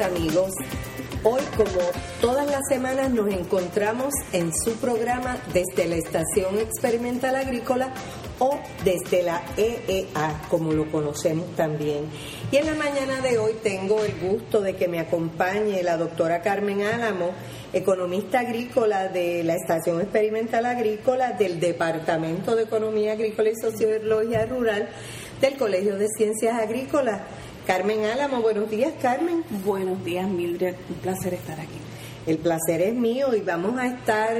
amigos. Hoy, como todas las semanas, nos encontramos en su programa desde la Estación Experimental Agrícola o desde la EEA, como lo conocemos también. Y en la mañana de hoy tengo el gusto de que me acompañe la doctora Carmen Álamo, economista agrícola de la Estación Experimental Agrícola del Departamento de Economía Agrícola y Sociología Rural del Colegio de Ciencias Agrícolas Carmen Álamo, buenos días, Carmen. Buenos días, Mildred. Un placer estar aquí. El placer es mío y vamos a estar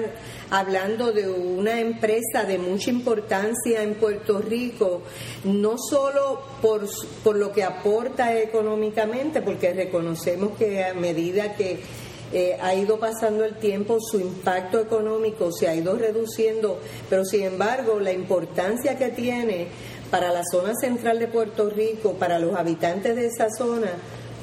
hablando de una empresa de mucha importancia en Puerto Rico, no solo por, por lo que aporta económicamente, porque reconocemos que a medida que eh, ha ido pasando el tiempo, su impacto económico se ha ido reduciendo, pero sin embargo la importancia que tiene para la zona central de Puerto Rico, para los habitantes de esa zona,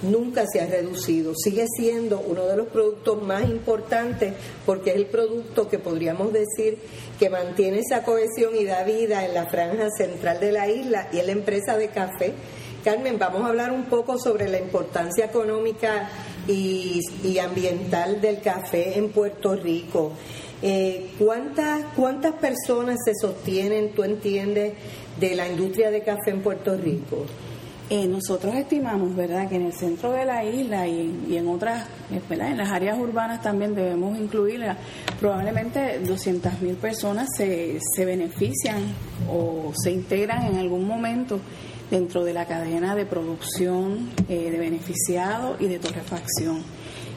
nunca se ha reducido. Sigue siendo uno de los productos más importantes porque es el producto que podríamos decir que mantiene esa cohesión y da vida en la franja central de la isla y es la empresa de café. Carmen, vamos a hablar un poco sobre la importancia económica y, ambiental del café en Puerto Rico. Eh, ¿cuántas, ¿Cuántas personas se sostienen, tú entiendes, de la industria de café en Puerto Rico? Eh, nosotros estimamos, ¿verdad?, que en el centro de la isla y, en otras, eh, ¿verdad? en las áreas urbanas también debemos incluir probablemente 200.000 personas se, se benefician o se integran en algún momento dentro de la cadena de producción eh, de beneficiados y de torrefacción.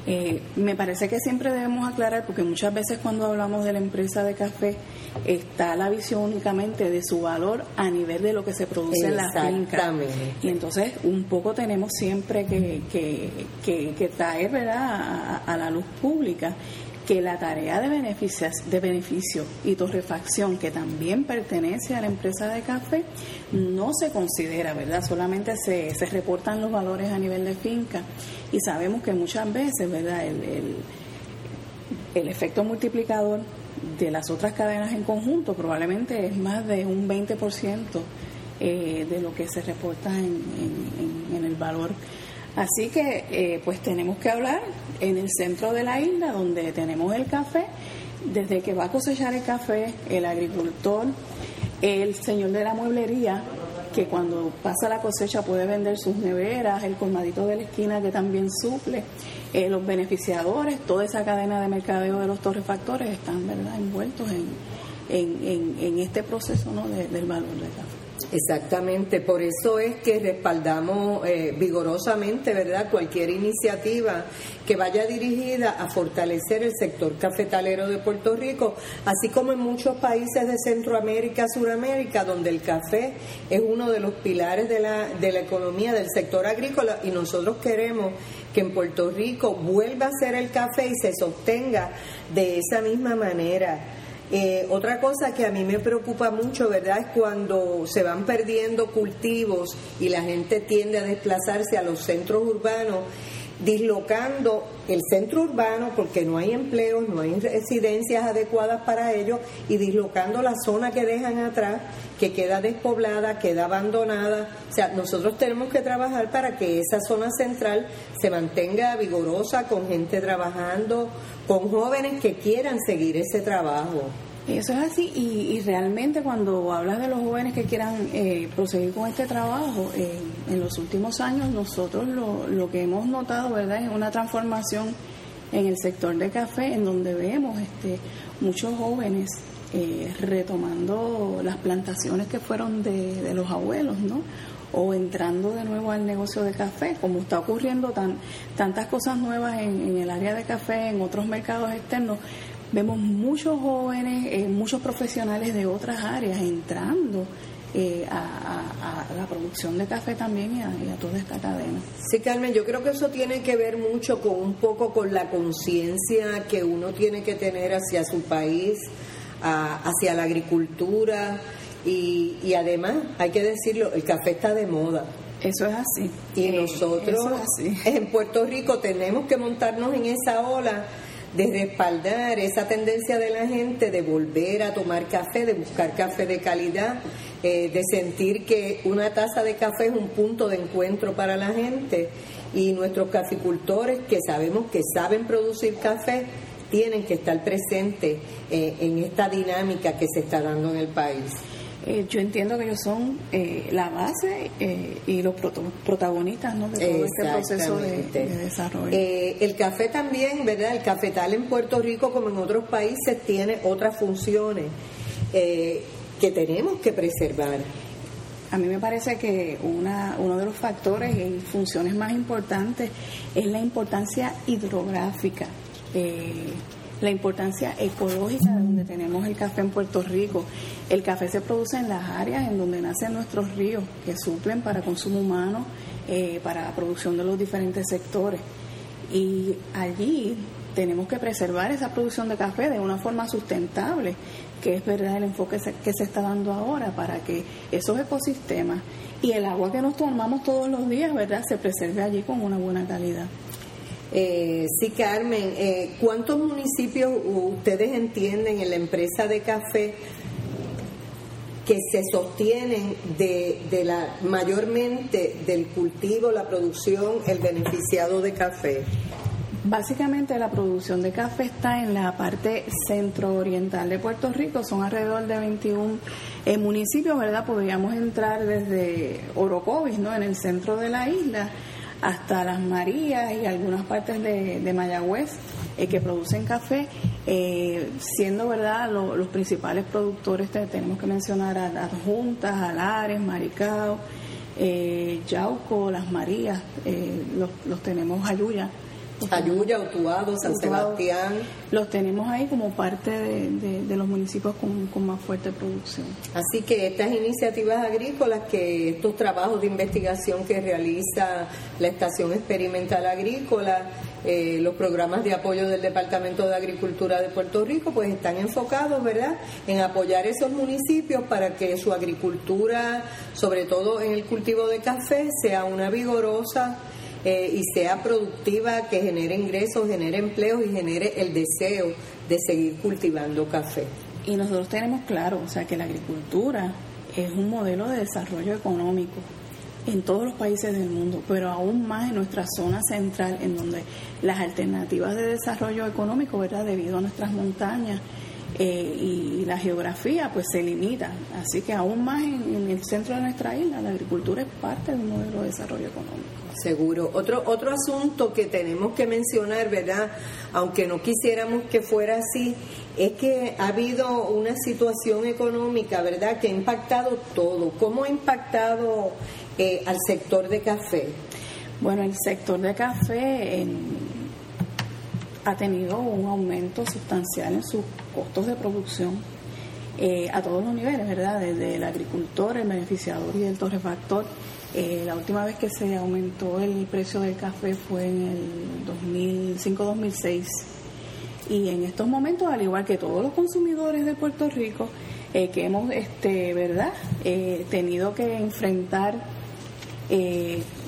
Eh, me parece que siempre debemos aclarar, porque muchas veces cuando hablamos de la empresa de café, está la visión únicamente de su valor a nivel de lo que se produce en la finca. Y entonces un poco tenemos siempre que, que, que, traer ¿verdad? a, la luz pública que la tarea de, beneficios, de beneficio y torrefacción, que también pertenece a la empresa de café, no se considera, ¿verdad? Solamente se, se reportan los valores a nivel de finca y sabemos que muchas veces, ¿verdad? El, el, el efecto multiplicador de las otras cadenas en conjunto probablemente es más de un 20% eh, de lo que se reporta en, en, en el valor Así que eh, pues tenemos que hablar en el centro de la isla donde tenemos el café, desde que va a cosechar el café, el agricultor, el señor de la mueblería, que cuando pasa la cosecha puede vender sus neveras, el colmadito de la esquina que también suple, eh, los beneficiadores, toda esa cadena de mercadeo de los torrefactores están ¿verdad? envueltos en, en, en, este proceso ¿no? del valor del café. Exactamente, por eso es que respaldamos eh, vigorosamente, ¿verdad?, cualquier iniciativa que vaya dirigida a fortalecer el sector cafetalero de Puerto Rico, así como en muchos países de Centroamérica, Suramérica, donde el café es uno de los pilares de la, de la economía del sector agrícola y nosotros queremos que en Puerto Rico vuelva a ser el café y se sostenga de esa misma manera. Eh, otra cosa que a mí me preocupa mucho, ¿verdad?, es cuando se van perdiendo cultivos y la gente tiende a desplazarse a los centros urbanos, dislocando el centro urbano porque no hay empleos, no hay residencias adecuadas para ellos y dislocando la zona que dejan atrás, que queda despoblada, queda abandonada. O sea, nosotros tenemos que trabajar para que esa zona central se mantenga vigorosa, con gente trabajando, con jóvenes que quieran seguir ese trabajo. Eso es así y, realmente cuando hablas de los jóvenes que quieran eh, proseguir con este trabajo, eh, en los últimos años nosotros lo, lo, que hemos notado, ¿verdad?, es una transformación en el sector de café en donde vemos este, muchos jóvenes eh, retomando las plantaciones que fueron de, de los abuelos, ¿no? o entrando de nuevo al negocio de café, como está ocurriendo tan, tantas cosas nuevas en, el área de café, en otros mercados externos, vemos muchos jóvenes, eh, muchos profesionales de otras áreas entrando eh, a, la producción de café también y a, toda esta cadena. Sí, Carmen, yo creo que eso tiene que ver mucho con un poco con la conciencia que uno tiene que tener hacia su país, hacia la agricultura, y, y además, hay que decirlo, el café está de moda. Eso es así. Y nosotros en Puerto Rico tenemos que montarnos en esa ola de respaldar esa tendencia de la gente de volver a tomar café, de buscar café de calidad, eh, de sentir que una taza de café es un punto de encuentro para la gente y nuestros caficultores que sabemos que saben producir café tienen que estar presentes eh, en esta dinámica que se está dando en el país. Eh, yo entiendo que ellos son eh, la base eh, y los protagonistas ¿no? de todo este proceso de, desarrollo. el café también, ¿verdad? El cafetal en Puerto Rico, como en otros países, tiene otras funciones que tenemos que preservar. A mí me parece que una, uno de los factores y funciones más importantes es la importancia hidrográfica la importancia ecológica de donde tenemos el café en Puerto Rico. El café se produce en las áreas en donde nacen nuestros ríos, que suplen para consumo humano, eh, para la producción de los diferentes sectores. Y allí tenemos que preservar esa producción de café de una forma sustentable, que es verdad el enfoque que se está dando ahora para que esos ecosistemas y el agua que nos tomamos todos los días, ¿verdad?, se preserve allí con una buena calidad. Eh, sí, Carmen, eh, ¿cuántos municipios ustedes entienden en la empresa de café que se sostienen de, de la mayormente del cultivo, la producción, el beneficiado de café? Básicamente la producción de café está en la parte centro-oriental de Puerto Rico, son alrededor de 21 eh, municipios, ¿verdad? Podríamos entrar desde Orocovis, ¿no? En el centro de la isla hasta Las Marías y algunas partes de, Mayagüez eh, que producen café, eh, siendo verdad los principales productores, tenemos que mencionar a Adjuntas, Alares, Maricao, eh, Yauco, Las Marías, los, los tenemos Ayuya Ayuya, Utuado, San Sebastián. Los tenemos ahí como parte de, los municipios con, más fuerte producción. Así que estas iniciativas agrícolas, que estos trabajos de investigación que realiza la Estación Experimental Agrícola, eh, los programas de apoyo del Departamento de Agricultura de Puerto Rico, pues están enfocados, ¿verdad?, en apoyar esos municipios para que su agricultura, sobre todo en el cultivo de café, sea una vigorosa eh, y sea productiva, que genere ingresos, genere empleos y genere el deseo de seguir cultivando café. Y nosotros tenemos claro, o sea, que la agricultura es un modelo de desarrollo económico en todos los países del mundo, pero aún más en nuestra zona central, en donde las alternativas de desarrollo económico, ¿verdad? debido a nuestras montañas eh, y la geografía, pues se limita. Así que aún más en el centro de nuestra isla, la agricultura es parte de un modelo de desarrollo económico. Seguro. Otro, otro asunto que tenemos que mencionar, ¿verdad? Aunque no quisiéramos que fuera así, es que ha habido una situación económica, ¿verdad?, que ha impactado todo. ¿Cómo ha impactado eh, al sector de café? Bueno, el sector de café ha tenido un aumento sustancial en sus costos de producción eh, a todos los niveles, ¿verdad? Desde el agricultor, el beneficiador y el torrefactor eh, la última vez que se aumentó el precio del café fue en el 2005-2006. Y en estos momentos, al igual que todos los consumidores de Puerto Rico, eh, que hemos, este, ¿verdad?, tenido que enfrentar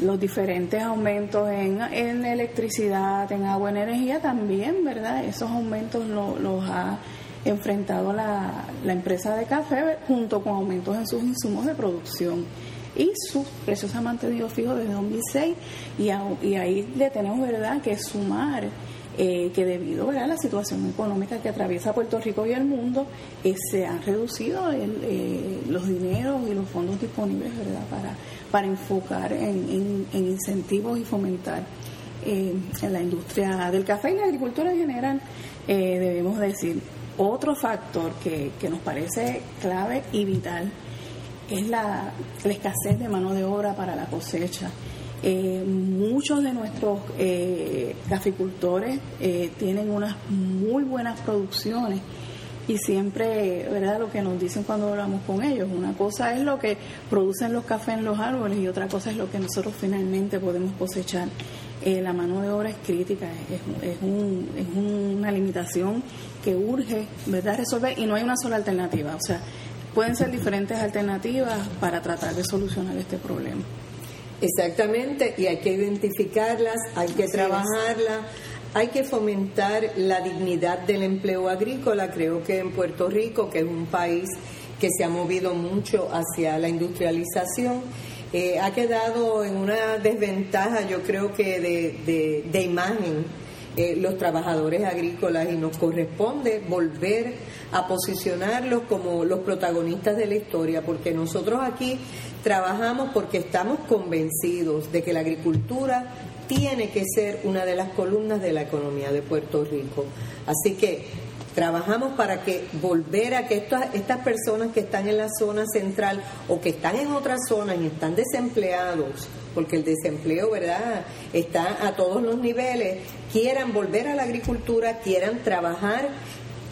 los diferentes aumentos en, en, electricidad, en agua, en energía, también, ¿verdad? Esos aumentos los ha enfrentado la, la empresa de café junto con aumentos en sus insumos de producción. Y sus precios se han mantenido fijos desde 2006 y, y ahí le tenemos verdad que sumar eh, que debido a la situación económica que atraviesa Puerto Rico y el mundo eh, se han reducido eh, los dineros y los fondos disponibles verdad para para enfocar en, incentivos y fomentar en la industria del café y la agricultura en general debemos decir otro factor que, que nos parece clave y vital es la, escasez de mano de obra para la cosecha. Eh, muchos de nuestros eh, caficultores eh, tienen unas muy buenas producciones y siempre, ¿verdad? Lo que nos dicen cuando hablamos con ellos, una cosa es lo que producen los cafés en los árboles y otra cosa es lo que nosotros finalmente podemos cosechar. la mano de obra es crítica, es, es, un, es una limitación que urge, ¿verdad? Resolver y no hay una sola alternativa. O sea, pueden ser diferentes alternativas para tratar de solucionar este problema. Exactamente, y hay que identificarlas, hay que trabajarlas. Hay que fomentar la dignidad del empleo agrícola. Creo que en Puerto Rico, que es un país que se ha movido mucho hacia la industrialización, eh, ha quedado en una desventaja, yo creo que de, de, imagen, eh, los trabajadores agrícolas y nos corresponde volver a posicionarlos como los protagonistas de la historia, porque nosotros aquí trabajamos porque estamos convencidos de que la agricultura tiene que ser una de las columnas de la economía de Puerto Rico. Así que Trabajamos para que volver a que estas, estas personas que están en la zona central o que están en otras zonas y están desempleados, porque el desempleo, ¿verdad?, está a todos los niveles, quieran volver a la agricultura, quieran trabajar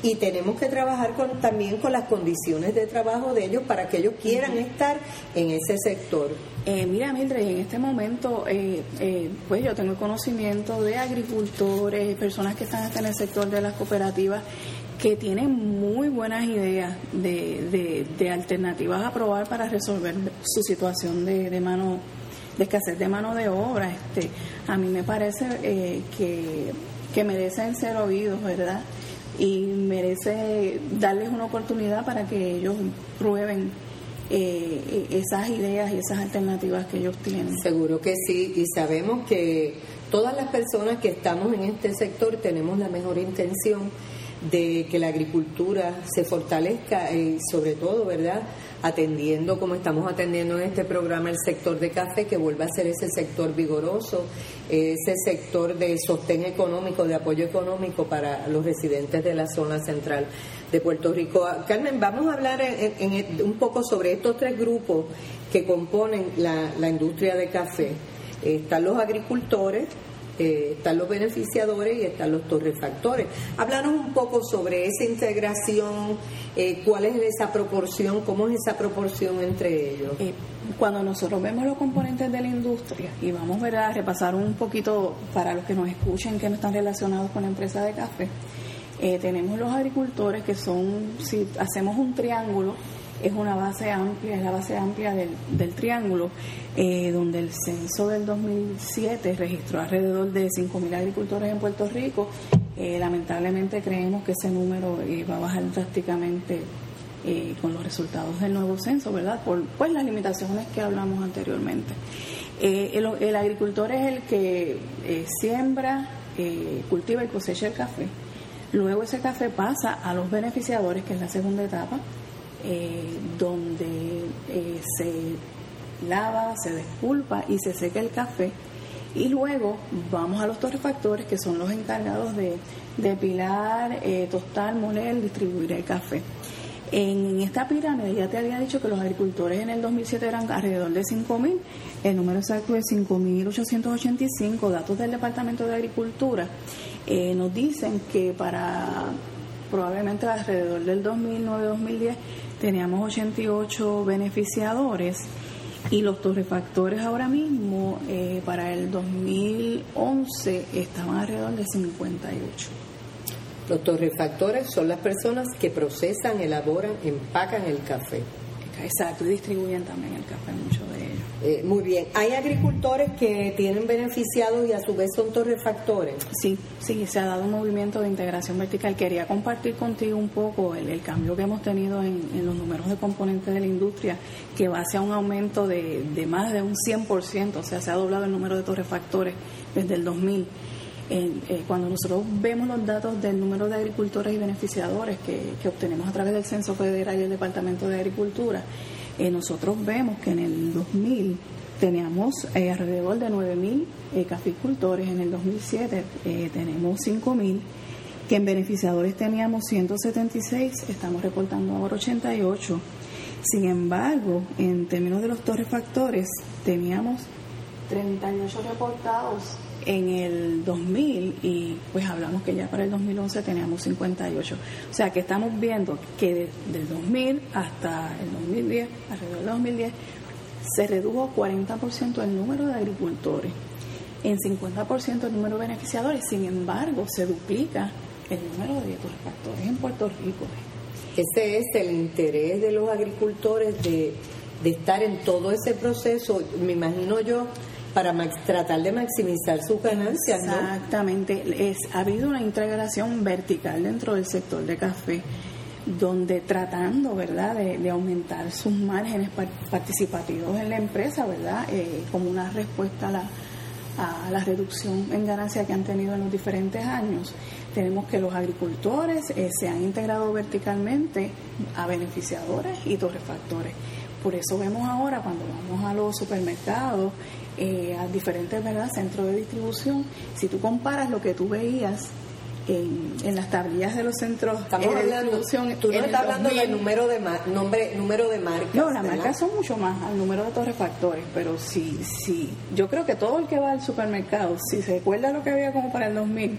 y tenemos que trabajar con, también con las condiciones de trabajo de ellos para que ellos quieran estar en ese sector. Eh, mira, Mildred, en este momento, eh, eh, pues yo tengo conocimiento de agricultores, personas que están hasta en el sector de las cooperativas que tienen muy buenas ideas de, de, alternativas a probar para resolver su situación de, mano de escasez de mano de obra. Este, a mí me parece que, que merecen ser oídos, ¿verdad? y merece darles una oportunidad para que ellos prueben eh, esas ideas y esas alternativas que ellos tienen. Seguro que sí, y sabemos que todas las personas que estamos en este sector tenemos la mejor intención de que la agricultura se fortalezca y sobre todo, ¿verdad? Atendiendo como estamos atendiendo en este programa el sector de café, que vuelva a ser ese sector vigoroso, ese sector de sostén económico, de apoyo económico para los residentes de la zona central de Puerto Rico. Carmen, vamos a hablar un poco sobre estos tres grupos que componen la industria de café. Están los agricultores, eh, están los beneficiadores y están los torrefactores. Háblanos un poco sobre esa integración, eh, cuál es esa proporción, cómo es esa proporción entre ellos. Eh, cuando nosotros vemos los componentes de la industria y vamos a repasar un poquito para los que nos escuchen que no están relacionados con la empresa de café, tenemos los agricultores que son, si hacemos un triángulo, es una base amplia, es la base amplia del, del triángulo, eh, donde el censo del 2007 registró alrededor de 5.000 agricultores en Puerto Rico. Eh, lamentablemente creemos que ese número eh, va a bajar drásticamente con los resultados del nuevo censo, ¿verdad? Por pues, las limitaciones que hablamos anteriormente. El, el, agricultor es el que siembra, cultiva y cosecha el café. Luego ese café pasa a los beneficiadores, que es la segunda etapa, eh, donde eh, se lava, se despulpa y se seca el café. Y luego vamos a los torrefactores, que son los encargados de depilar, eh, tostar, moler, distribuir el café. En esta pirámide ya te había dicho que los agricultores en el 2007 eran alrededor de 5.000, el número exacto es 5.885, datos del Departamento de Agricultura nos dicen que para probablemente alrededor del 2009-2010 teníamos 88 beneficiadores y los torrefactores ahora mismo eh, para el 2011 estaban alrededor de 58. Los torrefactores son las personas que procesan, elaboran, empacan el café. Exacto, y distribuyen también el café, mucho de ellos. Eh, muy bien. ¿Hay agricultores que tienen beneficiados y a su vez son torrefactores? Sí, sí, se ha dado un movimiento de integración vertical. Quería compartir contigo un poco el, cambio que hemos tenido en, los números de componentes de la industria, que va hacia un aumento de, más de un 100%, o sea, se ha doblado el número de torrefactores desde el 2000. Eh, cuando nosotros vemos los datos del número de agricultores y beneficiadores que, obtenemos a través del Censo Federal y el Departamento de Agricultura, eh, nosotros vemos que en el 2000 teníamos eh, alrededor de 9.000 caficultores, en el 2007 tenemos 5.000, que en beneficiadores teníamos 176, estamos reportando ahora 88. Sin embargo, en términos de los torrefactores, teníamos 38 reportados en el 2000 y pues hablamos que ya para el 2011 teníamos 58. O sea que estamos viendo que del 2000 hasta el 2010, alrededor del 2010, se redujo 40% el número de agricultores, en 50% el número de beneficiadores, sin embargo se duplica el número de torrefactores en Puerto Rico. Ese es el interés de los agricultores de de estar en todo ese proceso, me imagino yo, para tratar de maximizar sus ganancias. Exactamente, es, ha habido una integración vertical dentro del sector de café donde tratando, ¿verdad?, de, aumentar sus márgenes participativos en la empresa, ¿verdad?, eh, como una respuesta a la, a la reducción en ganancia que han tenido en los diferentes años. Tenemos que los agricultores eh, se han integrado verticalmente a beneficiadores y torrefactores. Por eso vemos ahora cuando vamos a los supermercados, eh, a diferentes ¿verdad? centros de distribución, si tú comparas lo que tú veías en, las tablillas de los centros Estamos de distribución. Tú no estás hablando del número de, nombre, número de marcas. No, las marcas son mucho más al número de torrefactores, pero sí, sí. Yo creo que todo el que va al supermercado, si se recuerda lo que había como para el 2000,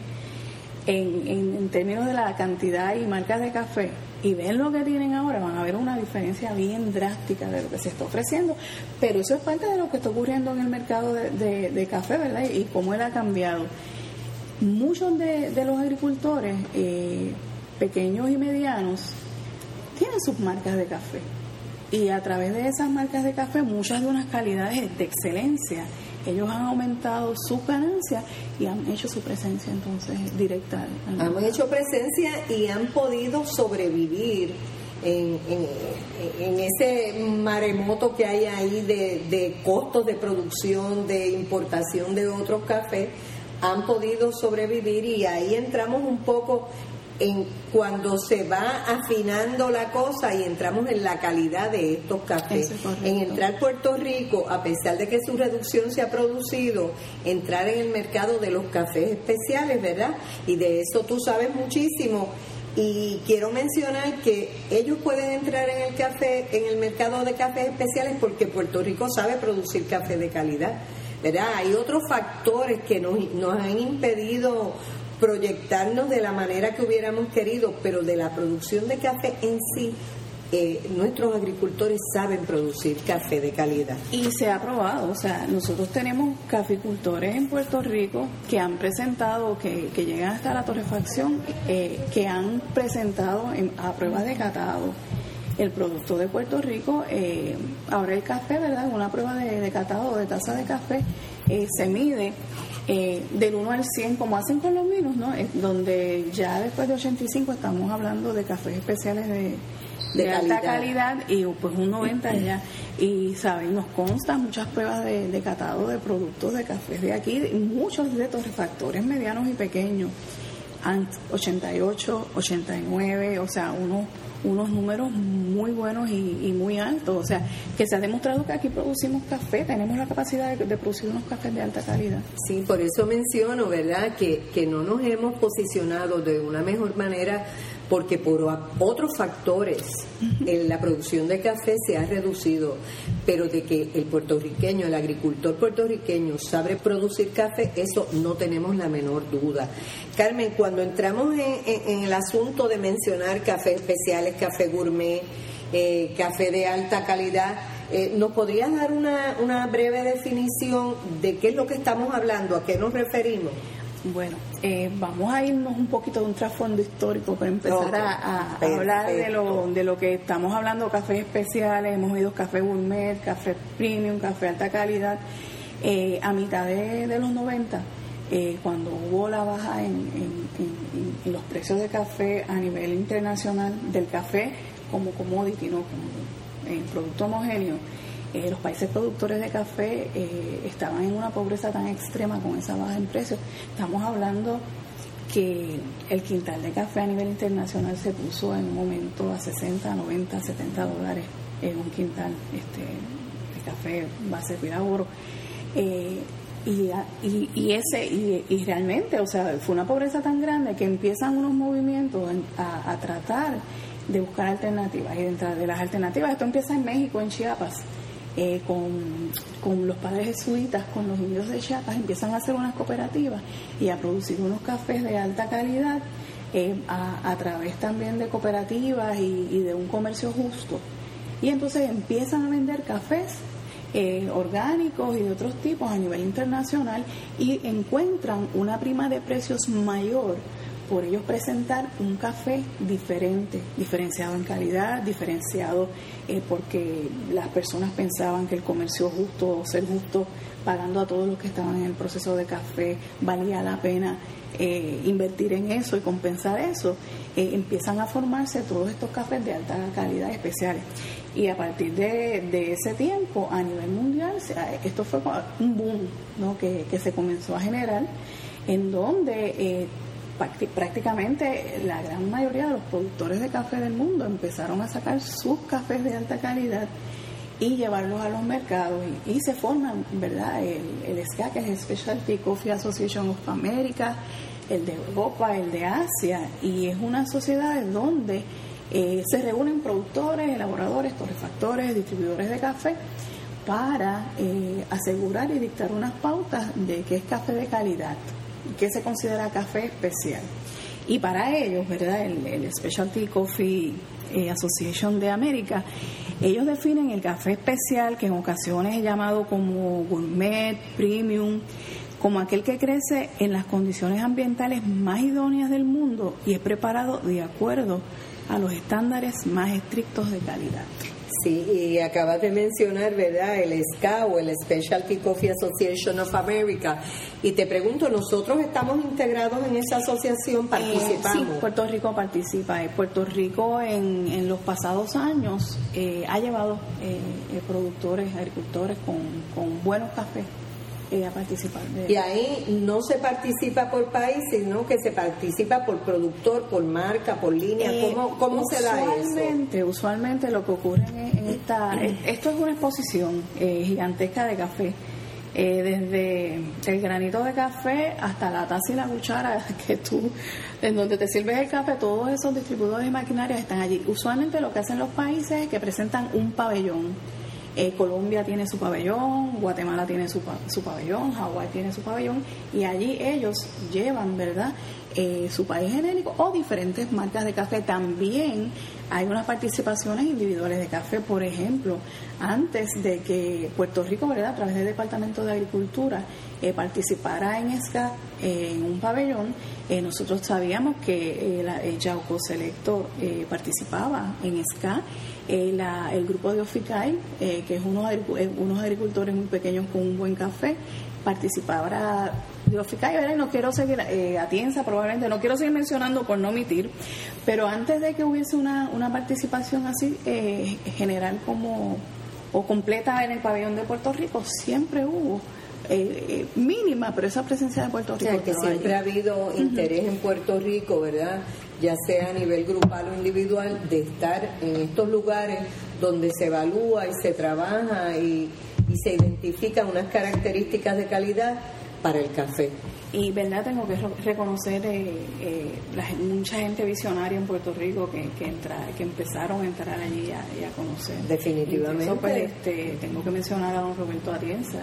en, en, términos de la cantidad y marcas de café, y ven lo que tienen ahora, van a ver una diferencia bien drástica de lo que se está ofreciendo. Pero eso es parte de lo que está ocurriendo en el mercado de, de café, ¿verdad? Y cómo él ha cambiado muchos de, los agricultores, eh, pequeños y medianos, tienen sus marcas de café. Y a través de esas marcas de café, muchas de unas calidades de excelencia, ellos han aumentado sus ganancias y han hecho su presencia entonces directa. Han hecho presencia y han podido sobrevivir en, en, ese maremoto que hay ahí de, de costos de producción, de importación de otros cafés han podido sobrevivir y ahí entramos un poco en cuando se va afinando la cosa y entramos en la calidad de estos cafés. En entrar Puerto Rico, a pesar de que su reducción se ha producido, entrar en el mercado de los cafés especiales, ¿verdad? Y de eso tú sabes muchísimo. Y quiero mencionar que ellos pueden entrar en el café, en el mercado de cafés especiales porque Puerto Rico sabe producir café de calidad ¿verdad? Hay otros factores que nos, nos han impedido proyectarnos de la manera que hubiéramos querido, pero de la producción de café en sí, eh, nuestros agricultores saben producir café de calidad. Y se ha probado, o sea, nosotros tenemos caficultores en Puerto Rico que han presentado, que, que llegan hasta la torrefacción, eh, que han presentado en, a pruebas de catado el producto de Puerto Rico. Eh, ahora el café, ¿verdad? Una prueba de, de catado de taza de café eh, se mide eh, del 1 al 100, como hacen con los vinos, ¿no? donde ya después de 85 estamos hablando de cafés especiales de, de, alta calidad y pues un 90 ya. Y saben, nos constan muchas pruebas de, de catado de productos de cafés de aquí, muchos de torrefactores medianos y pequeños. 88, 89, o sea, uno unos números muy buenos y, muy altos. O sea, que se ha demostrado que aquí producimos café, tenemos la capacidad de, producir unos cafés de alta calidad. Sí, por eso menciono, ¿verdad?, que, que no nos hemos posicionado de una mejor manera porque por otros factores en la producción de café se ha reducido, pero de que el puertorriqueño, el agricultor puertorriqueño sabe producir café, eso no tenemos la menor duda. Carmen, cuando entramos en, el asunto de mencionar café especiales, café gourmet, eh, café de alta calidad, eh, ¿Nos podrías dar una, una breve definición de qué es lo que estamos hablando, a qué nos referimos? Bueno, eh, vamos a irnos un poquito de un trasfondo histórico para empezar a, hablar de lo, de lo que estamos hablando, cafés especiales, hemos oído café gourmet, café premium, café alta calidad. Eh, a mitad de, los 90, eh, cuando hubo la baja en, en, los precios de café a nivel internacional, del café como commodity, no como producto homogéneo, eh, los países productores de café eh, estaban en una pobreza tan extrema con esa baja en precios. Estamos hablando que el quintal de café a nivel internacional se puso en un momento a 60, 90, 70 dólares en un quintal este, de café base oro. Eh, y, y, ese y, realmente, o sea, fue una pobreza tan grande que empiezan unos movimientos a, a tratar de buscar alternativas y dentro de las alternativas, esto empieza en México, en Chiapas, eh, con, los padres jesuitas, con los indios de Chiapas, empiezan a hacer unas cooperativas y a producir unos cafés de alta calidad eh, a, través también de cooperativas y, de un comercio justo. Y entonces empiezan a vender cafés eh, orgánicos y de otros tipos a nivel internacional y encuentran una prima de precios mayor por ellos presentar un café diferente, diferenciado en calidad, diferenciado eh, porque las personas pensaban que el comercio justo o ser justo pagando a todos los que estaban en el proceso de café valía la pena eh, invertir en eso y compensar eso, eh, empiezan a formarse todos estos cafés de alta calidad especiales. Y a partir de, ese tiempo, a nivel mundial, esto fue un boom ¿no? que, que se comenzó a generar, en donde prácticamente la gran mayoría de los productores de café del mundo empezaron a sacar sus cafés de alta calidad y llevarlos a los mercados y, se forman, ¿verdad? El, el SCA, que es el Specialty Coffee Association of America, el de Europa, el de Asia, y es una sociedad donde eh, se reúnen productores, elaboradores, torrefactores, distribuidores de café para eh, asegurar y dictar unas pautas de qué es café de calidad, qué se considera café especial. Y para ellos, ¿verdad? El, Specialty Coffee eh, Association de América, ellos definen el café especial, que en ocasiones es llamado como gourmet, premium, como aquel que crece en las condiciones ambientales más idóneas del mundo y es preparado de acuerdo a los estándares más estrictos de calidad. Sí, y acabas de mencionar, ¿verdad?, el SCA o el Specialty Coffee Association of America. Y te pregunto, ¿nosotros estamos integrados en esa asociación? ¿Participamos? Eh, sí, Puerto Rico participa. Puerto Rico en, en los pasados años eh, ha llevado eh, productores, agricultores con, con buenos cafés a participar. Y ahí no se participa por país, sino que se participa por productor, por marca, por línea. Eh, ¿Cómo, cómo se da eso? Usualmente lo que ocurre en, esta... esto es una exposición eh, gigantesca de café. Eh, desde el granito de café hasta la taza y la cuchara que tú, en donde te sirves el café, todos esos distribuidores de maquinaria están allí. Usualmente lo que hacen los países es que presentan un pabellón eh, Colombia tiene su pabellón, Guatemala tiene su, su pabellón, Hawái tiene su pabellón y allí ellos llevan, ¿verdad? Eh, su país genérico o diferentes marcas de café. También hay unas participaciones individuales de café, por ejemplo, antes de que Puerto Rico, ¿verdad? A través del Departamento de Agricultura eh, participara en ESCA en un pabellón, nosotros sabíamos que el Yauco Selecto participaba en ESCA el grupo de Oficay, eh, que es unos, unos agricultores muy pequeños con un buen café, participaba de Oficay, no quiero seguir, eh, Atienza probablemente, no quiero seguir mencionando por no omitir, pero antes de que hubiese una, una participación así eh, general como o completa en el pabellón de Puerto Rico, siempre hubo eh, mínima, pero esa presencia de Puerto Rico. que siempre ha habido interés en Puerto Rico, ¿verdad? Ya sea a nivel grupal o individual, de estar en estos lugares donde se evalúa y se trabaja y, se identifican unas características de calidad para el café. Y verdad tengo que reconocer eh, eh, mucha gente visionaria en Puerto Rico que, que, entra, que empezaron a entrar allí y a, conocer. Definitivamente. Pues, este, tengo que mencionar a don Roberto Atienza,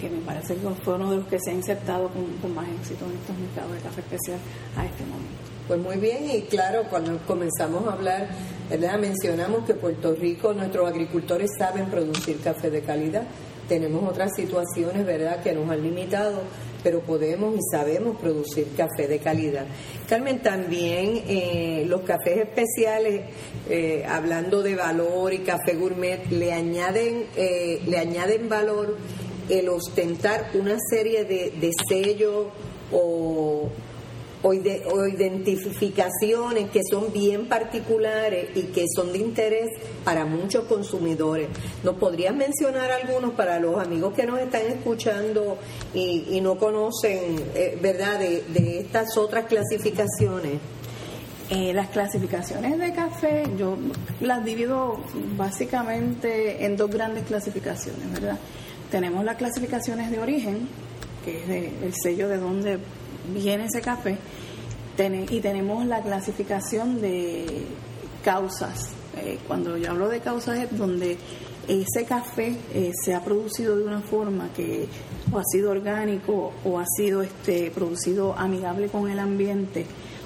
que me parece que fue uno de los que se ha insertado con, más éxito en estos mercados de café especial a este momento. Pues muy bien, y claro, cuando comenzamos a hablar, ¿verdad? mencionamos que Puerto Rico, nuestros agricultores saben producir café de calidad. Tenemos otras situaciones, ¿verdad?, que nos han limitado, pero podemos y sabemos producir café de calidad. Carmen, también eh, los cafés especiales, eh, hablando de valor y café gourmet, le añaden, eh, le añaden valor el ostentar una serie de, de sellos o, o, identificaciones que son bien particulares y que son de interés para muchos consumidores. ¿Nos podrías mencionar algunos para los amigos que nos están escuchando y, no conocen, eh, verdad, de, estas otras clasificaciones? Eh, las clasificaciones de café yo las divido básicamente en dos grandes clasificaciones, ¿verdad? Tenemos las clasificaciones de origen, que es el sello de donde viene ese café, y tenemos la clasificación de causas. Eh, cuando yo hablo de causas es donde ese café eh, se ha producido de una forma que o ha sido orgánico o ha sido este producido amigable con el ambiente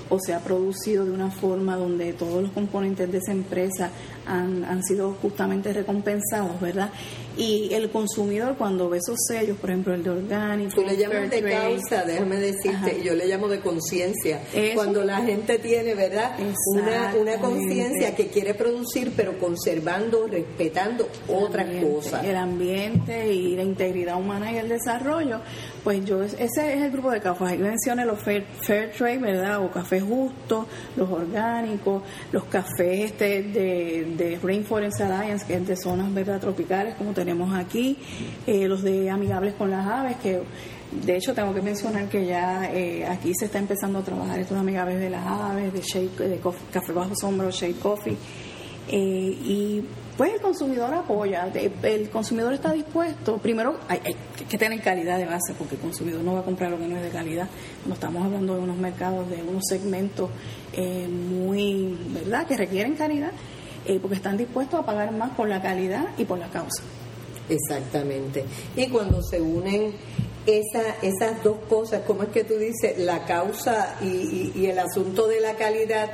o se ha producido de una forma donde todos los componentes de esa empresa han, han sido justamente recompensados, ¿verdad? Y el consumidor cuando ve esos sellos, por ejemplo el de orgánico, tú le llamas de causa, déjame decirte, yo le llamo de conciencia. Cuando la gente tiene, ¿verdad? Una, una conciencia que quiere producir, pero conservando, respetando otras cosas. El ambiente y la integridad humana y el desarrollo, pues yo, ese es el grupo de cafés. Ahí mencioné los fair, fair trade, ¿verdad? O cafés justos, los orgánicos, los cafés este de, de Rainforest Alliance, que es de zonas ¿verdad? tropicales, como tenemos aquí, eh, los de amigables con las aves, que de hecho tengo que mencionar que ya eh, aquí se está empezando a trabajar estos amigables de las aves, de, shake, de café bajo sombra, shake coffee. Eh, y pues el consumidor apoya, el consumidor está dispuesto, primero hay, que tener calidad de base, porque el consumidor no va a comprar lo que no es de calidad, no estamos hablando de unos mercados, de unos segmentos eh, muy, ¿verdad?, que requieren calidad, eh, porque están dispuestos a pagar más por la calidad y por la causa. Exactamente. Y cuando se unen esa, esas dos cosas, como es que tú dices, la causa y, el asunto de la calidad,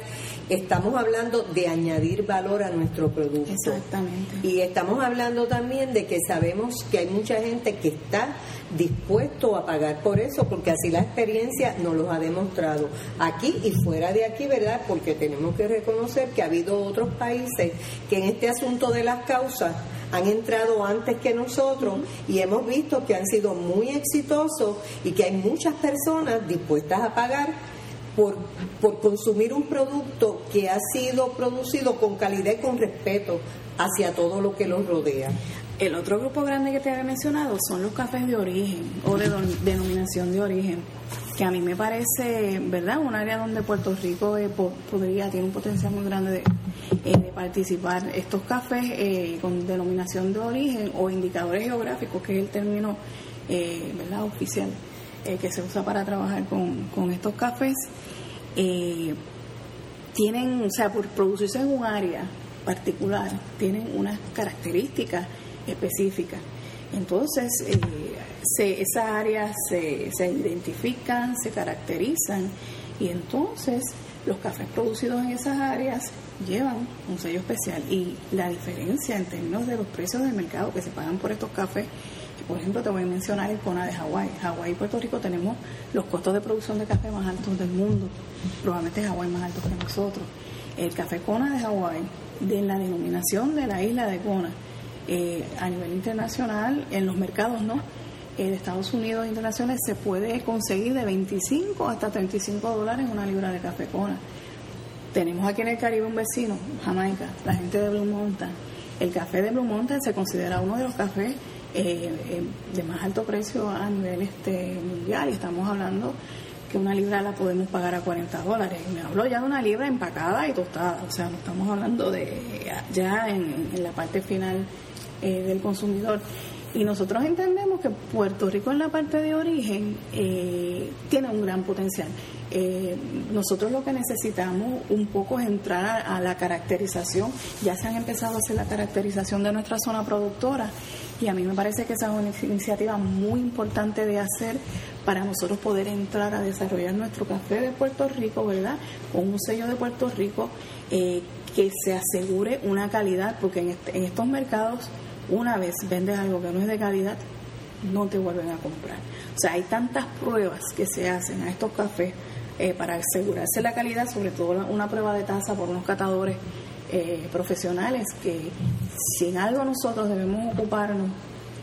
estamos hablando de añadir valor a nuestro producto. Exactamente. Y estamos hablando también de que sabemos que hay mucha gente que está dispuesto a pagar por eso, porque así la experiencia nos lo ha demostrado aquí y fuera de aquí, ¿verdad? Porque tenemos que reconocer que ha habido otros países que en este asunto de las causas han entrado antes que nosotros y hemos visto que han sido muy exitosos y que hay muchas personas dispuestas a pagar por, por consumir un producto que ha sido producido con calidad y con respeto hacia todo lo que los rodea. El otro grupo grande que te había mencionado son los cafés de origen o de denominación de origen, que a mí me parece, ¿verdad?, un área donde Puerto Rico eh, podría, tiene un potencial muy grande de, eh, de participar. Estos cafés eh, con denominación de origen o indicadores geográficos, que es el término, ¿verdad?, oficial que se usa para trabajar con, con estos cafés, tienen, o sea, por producirse en un área particular, tienen unas características específicas. Entonces, eh, se, esas áreas se, se identifican, se caracterizan y entonces los cafés producidos en esas áreas llevan un sello especial y la diferencia en términos de los precios del mercado que se pagan por estos cafés, por ejemplo te voy a mencionar el CONA de Hawái. Hawái y Puerto Rico tenemos los costos de producción de café más altos del mundo, probablemente Hawái más altos que nosotros. El café CONA de Hawái, de la denominación de la isla de CONA, eh, a nivel internacional, en los mercados no, en Estados Unidos internacionales se puede conseguir de 25 hasta 35 dólares una libra de café cona. Tenemos aquí en el Caribe un vecino, Jamaica, la gente de Blue Mountain. El café de Blue Mountain se considera uno de los cafés eh, eh, de más alto precio a nivel este mundial y estamos hablando que una libra la podemos pagar a 40 dólares. Me hablo ya de una libra empacada y tostada, o sea, no estamos hablando de ya en la parte final eh, del consumidor. Y nosotros entendemos que Puerto Rico en la parte de origen eh, tiene un gran potencial. Eh, nosotros lo que necesitamos un poco es entrar a, la caracterización. Ya se han empezado a hacer la caracterización de nuestra zona productora y a mí me parece que esa es una iniciativa muy importante de hacer para nosotros poder entrar a desarrollar nuestro café de Puerto Rico, ¿verdad? Con un sello de Puerto Rico que se asegure una calidad, porque en, en estos mercados una vez vendes algo que no es de calidad, no te vuelven a comprar. O sea, hay tantas pruebas que se hacen a estos cafés eh, para asegurarse la calidad, sobre todo una prueba de taza por unos catadores eh, profesionales, que si algo nosotros debemos ocuparnos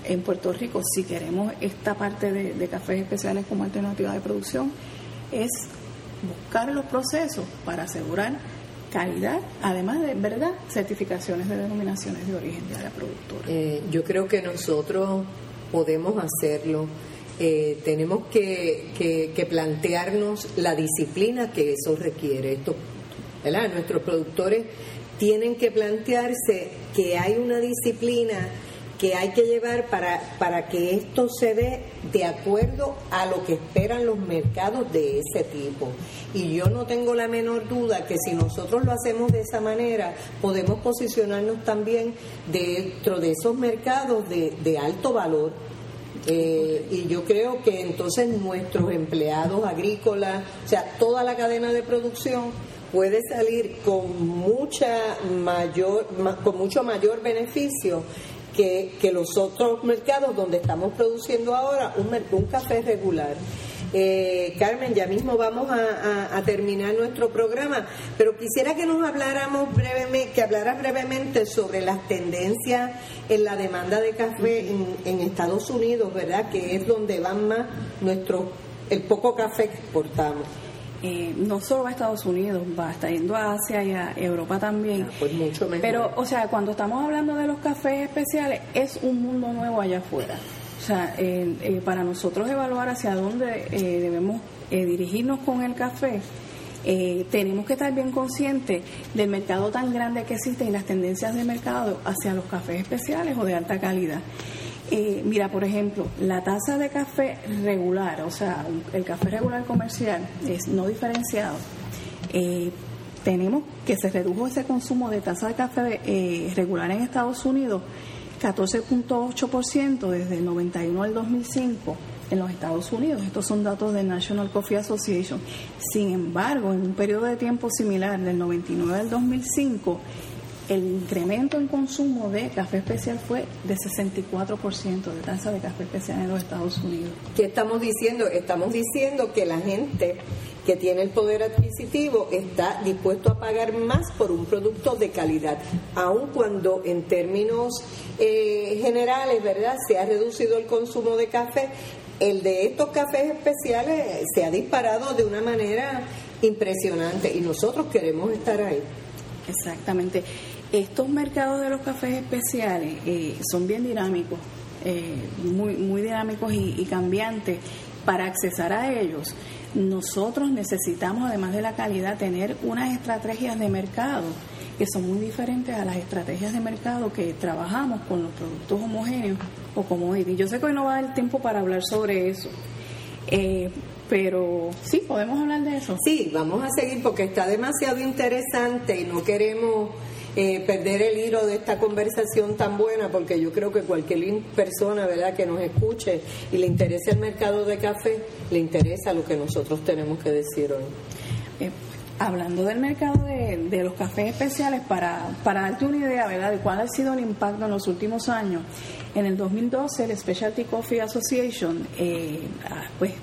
en Puerto Rico, si queremos esta parte de, de cafés especiales como alternativa de producción, es buscar los procesos para asegurar calidad, además de, ¿verdad?, certificaciones de denominaciones de origen de la productora. Eh, yo creo que nosotros podemos hacerlo. Eh, tenemos que, que, plantearnos la disciplina que eso requiere. Esto. Nuestros productores tienen que plantearse que hay una disciplina que hay que llevar para, para que esto se dé de acuerdo a lo que esperan los mercados de ese tipo. Y yo no tengo la menor duda que si nosotros lo hacemos de esa manera, podemos posicionarnos también dentro de esos mercados de, de alto valor. Eh, y yo creo que entonces nuestros empleados agrícolas, o sea, toda la cadena de producción puede salir con mucha mayor con mucho mayor beneficio que, que los otros mercados donde estamos produciendo ahora un, un café regular. Eh, Carmen, ya mismo vamos a, terminar nuestro programa, pero quisiera que nos habláramos brevemente, que hablaras brevemente sobre las tendencias en la demanda de café en, Estados Unidos, ¿verdad? Que es donde van más nuestro el poco café que exportamos. Eh, no solo a Estados Unidos, va está yendo a Asia y a Europa también. Ah, pues mucho mejor. Pero, o sea, cuando estamos hablando de los cafés especiales, es un mundo nuevo allá afuera. O sea, eh, para nosotros evaluar hacia dónde eh, debemos eh, dirigirnos con el café, tenemos que estar bien conscientes del mercado tan grande que existe y las tendencias de mercado hacia los cafés especiales o de alta calidad. Mira, por ejemplo, la tasa de café regular, o sea, el café regular comercial, es no diferenciado. tenemos que se redujo ese consumo de tasa de café regular en Estados Unidos 14.8% desde el 91 al 2005 en los Estados Unidos. Estos son datos de National Coffee Association. Sin embargo, en un periodo de tiempo similar, del 99 al 2005, el incremento en consumo de café especial fue de 64% de tasa de café especial en los Estados Unidos. ¿Qué estamos diciendo? Estamos diciendo que la gente que tiene el poder adquisitivo está dispuesto a pagar más por un producto de calidad, aun cuando en términos eh, generales, ¿verdad?, se ha reducido el consumo de café, el de estos cafés especiales se ha disparado de una manera impresionante y nosotros queremos estar ahí. Exactamente. Estos mercados de los cafés especiales eh, son bien dinámicos, eh, muy, muy dinámicos y, cambiantes. Para accesar a ellos, nosotros necesitamos, además de la calidad, tener unas estrategias de mercado que son muy diferentes a las estrategias de mercado que trabajamos con los productos homogéneos o commodities. Yo sé que hoy no va a dar tiempo para hablar sobre eso, eh, pero sí, podemos hablar de eso. Sí, vamos a seguir porque está demasiado interesante y no queremos eh, perder el hilo de esta conversación tan buena, porque yo creo que cualquier persona verdad que nos escuche y le interese el mercado de café, le interesa lo que nosotros tenemos que decir hoy. Eh, hablando del mercado de, los cafés especiales, para, para darte una idea ¿verdad? de cuál ha sido el impacto en los últimos años, en el 2012 el Specialty Coffee Association eh, pues,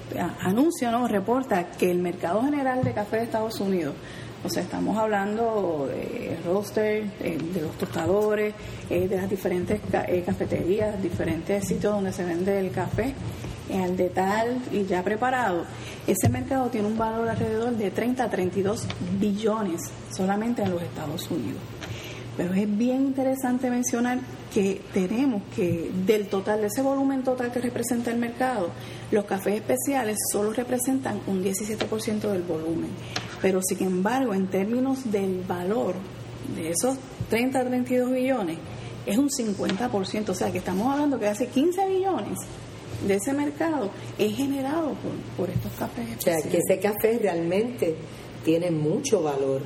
anuncia, ¿no? reporta que el mercado general de café de Estados Unidos o sea, estamos hablando de roster, eh, de los tostadores, eh, de las diferentes eh, cafeterías, diferentes sitios donde se vende el café al detal y ya preparado. Ese mercado tiene un valor alrededor de 30 a 32 billones solamente en los Estados Unidos. Pero es bien interesante mencionar que tenemos que del total, de ese volumen total que representa el mercado, los cafés especiales solo representan un 17% del volumen. Pero sin embargo, en términos del valor de esos 30 a 32 billones, es un 50%. O sea que estamos hablando que hace 15 billones de ese mercado es generado por, por estos cafés especiales. O sea que ese café realmente tiene mucho valor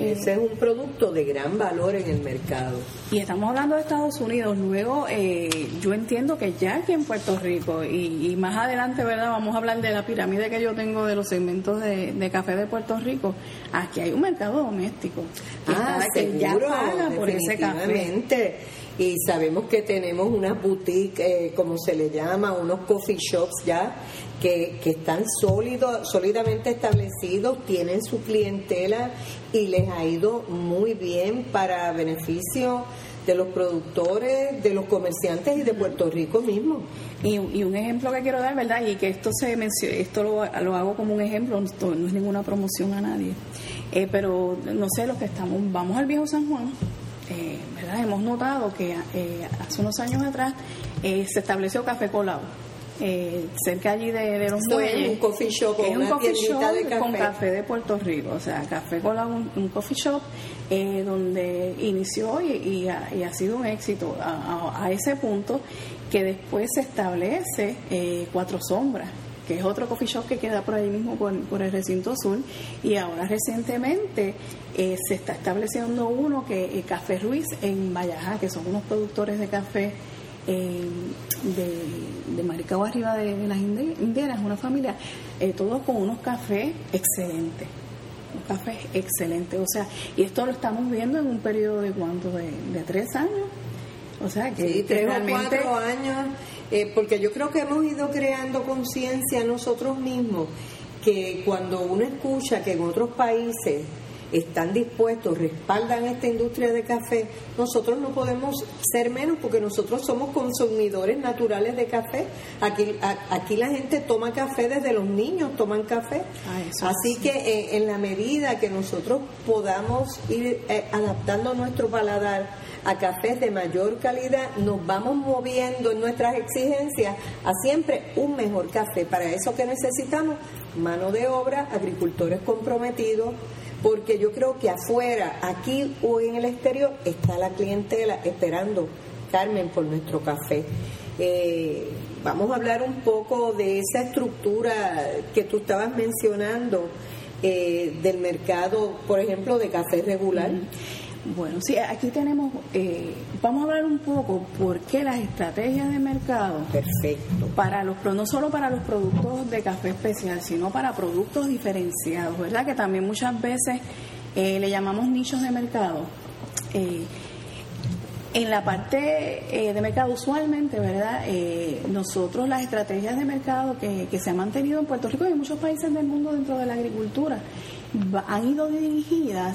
ese es un producto de gran valor en el mercado. Y estamos hablando de Estados Unidos. Luego, eh, yo entiendo que ya aquí en Puerto Rico, y, más adelante, ¿verdad? Vamos a hablar de la pirámide que yo tengo de los segmentos de, café de Puerto Rico. Aquí hay un mercado doméstico. ah, que ya paga por ese café y sabemos que tenemos unas boutiques, eh, como se le llama, unos coffee shops ya, que, que están sólidos, sólidamente establecidos, tienen su clientela y les ha ido muy bien para beneficio de los productores, de los comerciantes y de Puerto Rico mismo. Y, un ejemplo que quiero dar, ¿verdad? Y que esto se esto lo, hago como un ejemplo, no, es ninguna promoción a nadie. Eh, pero no sé, los que estamos, vamos al viejo San Juan, eh, ¿verdad? hemos notado que eh, hace unos años atrás eh, se estableció Café Colado. cerca allí de, los muelles. Es un coffee shop, es un coffee shop de café. con café de Puerto Rico, o sea, Café Colado, un, coffee shop donde inició y, ha, sido un éxito a, a, ese punto que después se establece Cuatro Sombras que es otro coffee shop que queda por ahí mismo por, el recinto azul y ahora recientemente eh, se está estableciendo uno que es eh, Café Ruiz en Vallajá, que son unos productores de café eh, de, de Maricao arriba de, las indígenas, una familia, todos con unos cafés excelentes un café excelente. O sea, y esto lo estamos viendo en un periodo de cuánto, de, de tres años O sea, que, sí, tres o cuatro años, eh, porque yo creo que hemos ido creando conciencia nosotros mismos que cuando uno escucha que en otros países están dispuestos, respaldan esta industria de café, nosotros no podemos ser menos porque nosotros somos consumidores naturales de café. Aquí, aquí la gente toma café desde los niños, toman café. Ah, Así que eh, en la medida que nosotros podamos ir eh, adaptando nuestro paladar a cafés de mayor calidad, nos vamos moviendo en nuestras exigencias a siempre un mejor café. Para eso que necesitamos mano de obra, agricultores comprometidos, porque yo creo que afuera, aquí o en el exterior, está la clientela esperando, Carmen, por nuestro café. Eh, vamos a hablar un poco de esa estructura que tú estabas mencionando eh, del mercado, por ejemplo, de café regular. Bueno, sí, aquí tenemos, eh, vamos a hablar un poco por qué las estrategias de mercado. Perfecto. Para los, no solo para los productos de café especial, sino para productos diferenciados, ¿verdad? Que también muchas veces eh, le llamamos nichos de mercado. Eh, en la parte de mercado, usualmente, ¿verdad? nosotros las estrategias de mercado que, que se han mantenido en Puerto Rico y en muchos países del mundo dentro de la agricultura han ido dirigidas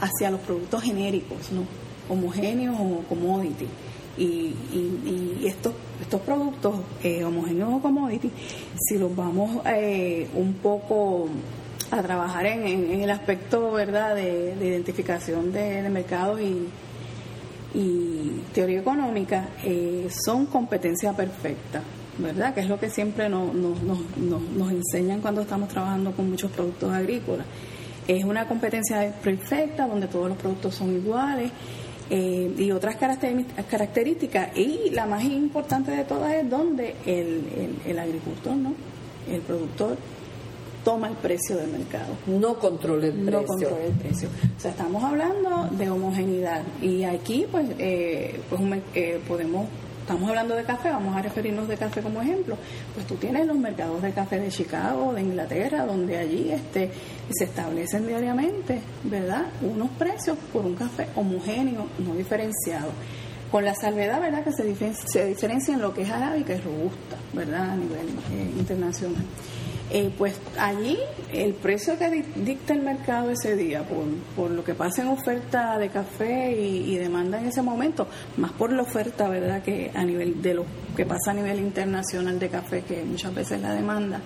hacia los productos genéricos, ¿no? homogéneos o commodity. Y, estos, estos productos eh, homogéneos o commodity, si los vamos eh, un poco a trabajar en, el aspecto verdad de, identificación de, mercados y, teoría económica, eh, son competencia perfecta. ¿Verdad? Que es lo que siempre nos, nos, nos, nos enseñan cuando estamos trabajando con muchos productos agrícolas. Es una competencia perfecta donde todos los productos son iguales eh, y otras características. Y la más importante de todas es donde el, el, agricultor, ¿no? El productor toma el precio del mercado. No controla el precio. No controla el precio. O sea, estamos hablando de homogeneidad. Y aquí, pues, eh, pues eh, podemos estamos hablando de café, vamos a referirnos de café como ejemplo, pues tú tienes los mercados de café de Chicago, de Inglaterra, donde allí este, se establecen diariamente, ¿verdad?, unos precios por un café homogéneo, no diferenciado. Con la salvedad, ¿verdad?, que se, se diferencia en lo que es arábica y robusta, ¿verdad?, a nivel eh, internacional. Eh, pues allí el precio que dicta el mercado ese día, por, por lo que pasa en oferta de café y, demanda en ese momento, más por la oferta, ¿verdad?, que a nivel de lo que pasa a nivel internacional de café, que muchas veces la demanda.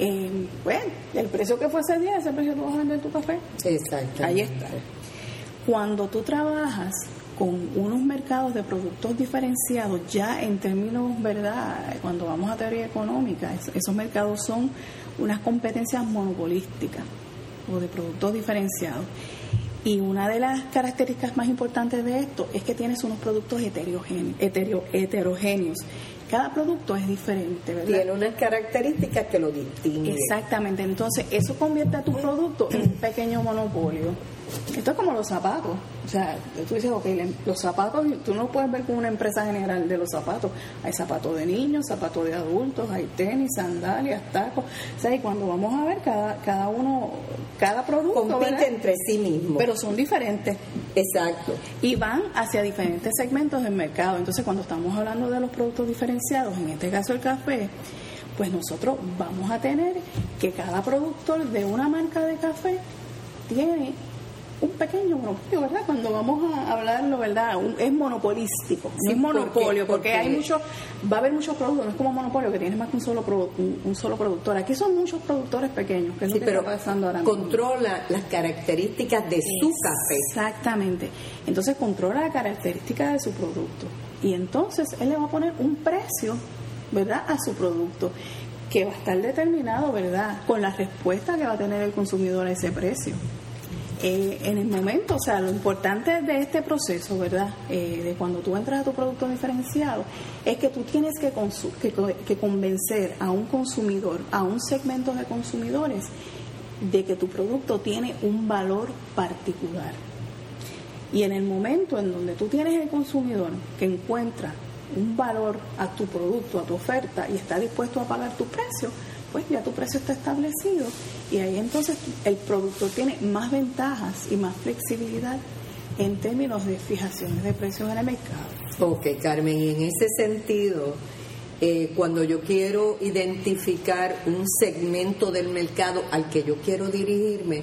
Eh, pues el precio que fue ese día, ese precio que vas a vender tu café. Exacto. Ahí está. Cuando tú trabajas con unos mercados de productos diferenciados, ya en términos, ¿verdad? Cuando vamos a teoría económica, esos mercados son unas competencias monopolísticas o de productos diferenciados. Y una de las características más importantes de esto es que tienes unos productos heterogéneos. Cada producto es diferente, ¿verdad? Tiene unas características que lo distinguen. Exactamente. Entonces, eso convierte a tu producto en un pequeño monopolio. Esto es como los zapatos. O sea, tú dices, ok, los zapatos, tú no puedes ver como una empresa general de los zapatos. Hay zapatos de niños, zapatos de adultos, hay tenis, sandalias, tacos. O sea, y cuando vamos a ver, cada, cada uno, cada producto. Compite entre sí mismo. Pero son diferentes. Exacto. Y van hacia diferentes segmentos del mercado. Entonces, cuando estamos hablando de los productos diferenciados, en este caso el café, pues nosotros vamos a tener que cada productor de una marca de café tiene un pequeño monopolio, ¿verdad? Cuando vamos a hablarlo, ¿verdad? es monopolístico, es monopolio, porque, hay mucho, va a haber muchos productos, no es como monopolio que tienes más que un solo, un, solo productor. Aquí son muchos productores pequeños, que es lo que está pasando ahora mismo. Controla las características de su café. Exactamente. Entonces controla las características de su producto. Y entonces él le va a poner un precio, ¿verdad?, a su producto que va a estar determinado, ¿verdad?, con la respuesta que va a tener el consumidor a ese precio. Eh, en el momento, o sea, lo importante de este proceso, ¿verdad? Eh, de cuando tú entras a tu producto diferenciado, es que tú tienes que, que, convencer a un consumidor, a un segmento de consumidores, de que tu producto tiene un valor particular. Y en el momento en donde tú tienes el consumidor que encuentra un valor a tu producto, a tu oferta y está dispuesto a pagar tu precio, pues ya tu precio está establecido y ahí entonces el productor tiene más ventajas y más flexibilidad en términos de fijaciones de precios en el mercado. Ok, Carmen, y en ese sentido, eh, cuando yo quiero identificar un segmento del mercado al que yo quiero dirigirme,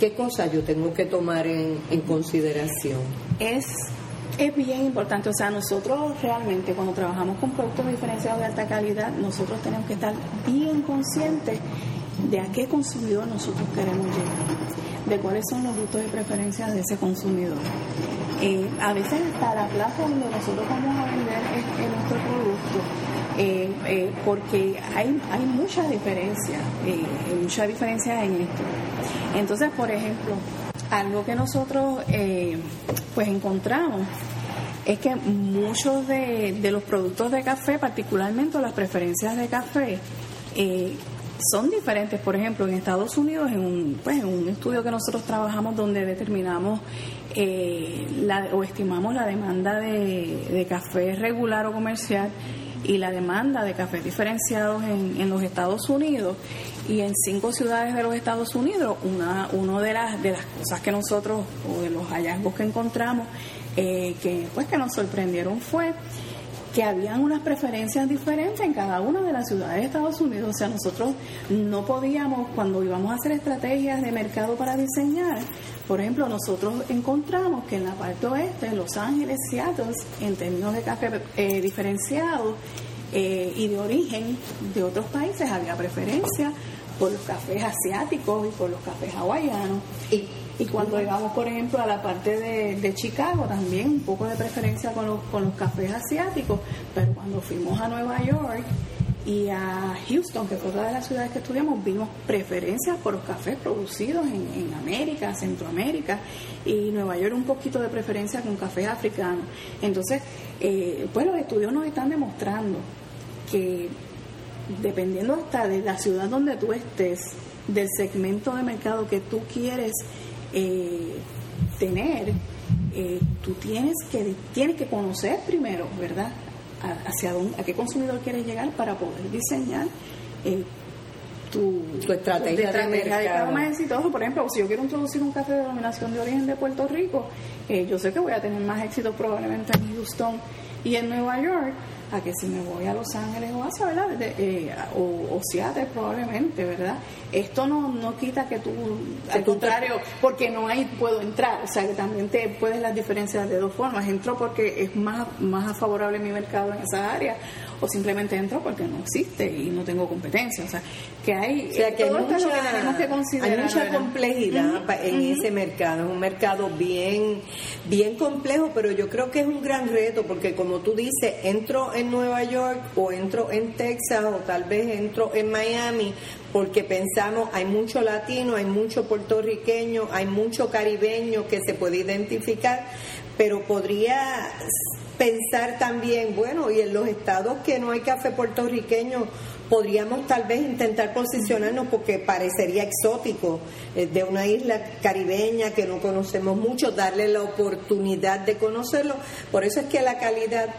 ¿qué cosas yo tengo que tomar en, en consideración? Es es bien importante, o sea, nosotros realmente cuando trabajamos con productos diferenciados de alta calidad, nosotros tenemos que estar bien conscientes de a qué consumidor nosotros queremos llegar, de cuáles son los gustos y preferencias de ese consumidor. Eh, a veces hasta la plaza donde nosotros vamos a vender nuestro producto, eh, eh, porque hay, hay mucha diferencia, mucha diferencia en esto. Entonces, por ejemplo, algo que nosotros pues encontramos es que muchos de, los productos de café, particularmente las preferencias de café, eh, son diferentes. Por ejemplo, en Estados Unidos, en un, pues, en un estudio que nosotros trabajamos donde determinamos eh, la, o estimamos la demanda de, de, café regular o comercial y la demanda de cafés diferenciados en, en los Estados Unidos y en cinco ciudades de los Estados Unidos, una, una de las de las cosas que nosotros o de los hallazgos que encontramos eh, que pues que nos sorprendieron fue que habían unas preferencias diferentes en cada una de las ciudades de Estados Unidos. O sea, nosotros no podíamos, cuando íbamos a hacer estrategias de mercado para diseñar, por ejemplo, nosotros encontramos que en la parte oeste, Los Ángeles, Seattle, en términos de café eh, diferenciado eh, y de origen de otros países, había preferencia por los cafés asiáticos y por los cafés hawaianos. Y y cuando llegamos, por ejemplo, a la parte de, Chicago, también un poco de preferencia con los, con los cafés asiáticos, pero cuando fuimos a Nueva York y a Houston, que fue otra de las ciudades que estudiamos, vimos preferencias por los cafés producidos en, América, Centroamérica, y Nueva York un poquito de preferencia con cafés africanos. Entonces, eh, pues los estudios nos están demostrando que dependiendo hasta de la ciudad donde tú estés, del segmento de mercado que tú quieres eh, tener, eh, tú tienes que, tienes que conocer primero, ¿verdad? hacia dónde, a qué consumidor quieres llegar para poder diseñar eh, tu, estrategia, de, mercado. más exitoso. Por ejemplo, si yo quiero introducir un café de denominación de origen de Puerto Rico, eh, yo sé que voy a tener más éxito probablemente en Houston y en Nueva York a que si me voy a Los Ángeles o hacia, ¿verdad? Eh, o, o, Seattle probablemente, ¿verdad? Esto no, no quita que tú, al contrario, porque no hay, puedo entrar, o sea, que también te puedes las diferencias de dos formas, entro porque es más, más favorable mi mercado en esa área, o simplemente entro porque no existe y no tengo competencia, o sea, que hay, que hay mucha, complejidad en ese mercado, es un mercado bien, bien complejo, pero yo creo que es un gran reto, porque como tú dices, entro en Nueva York o entro en Texas o tal vez entro en Miami porque pensamos hay mucho latino, hay mucho puertorriqueño, hay mucho caribeño que se puede identificar, pero podría pensar también, bueno, y en los estados que no hay café puertorriqueño, podríamos tal vez intentar posicionarnos porque parecería exótico eh, de una isla caribeña que no conocemos mucho, darle la oportunidad de conocerlo. Por eso es que la calidad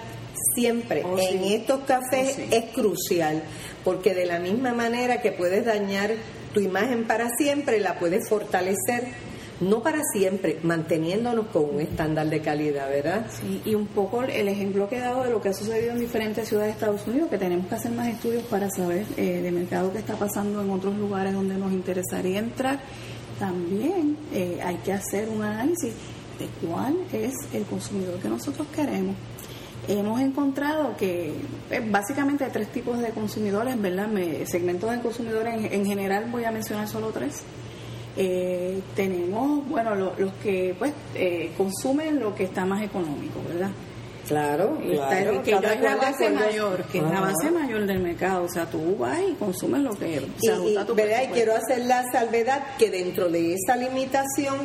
siempre oh, en estos cafés oh, es crucial, porque de la misma manera que puedes dañar tu imagen para siempre, la puedes fortalecer, no para siempre, manteniéndonos con un estándar de calidad, ¿verdad? Sí, y un poco el ejemplo que he dado de lo que ha sucedido en diferentes ciudades de Estados Unidos, que tenemos que hacer más estudios para saber eh, de mercado que está pasando en otros lugares donde nos interesaría entrar. También eh, hay que hacer un análisis de cuál es el consumidor que nosotros queremos hemos encontrado que eh, básicamente hay tres tipos de consumidores, ¿verdad? segmentos de consumidores en, general voy a mencionar solo tres. Eh, tenemos, bueno, los que pues eh, consumen lo que está más económico, ¿verdad? Claro, claro. que es la base mayor, que es la base mayor del mercado. O sea, tú vas y consumes lo que se ajusta a tu ¿verdad? Y quiero hacer la salvedad que dentro de esa limitación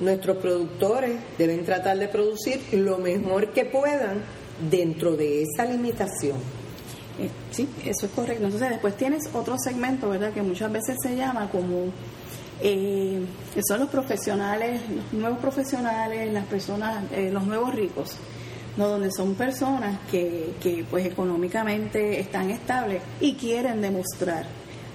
nuestros productores deben tratar de producir lo mejor que puedan dentro de esa limitación. Eh, sí, eso es correcto. Entonces después tienes otro segmento, ¿verdad? Que muchas veces se llama como eh, son los profesionales, los nuevos profesionales, las personas, eh, los nuevos ricos, ¿no? donde son personas que, que pues económicamente están estables y quieren demostrar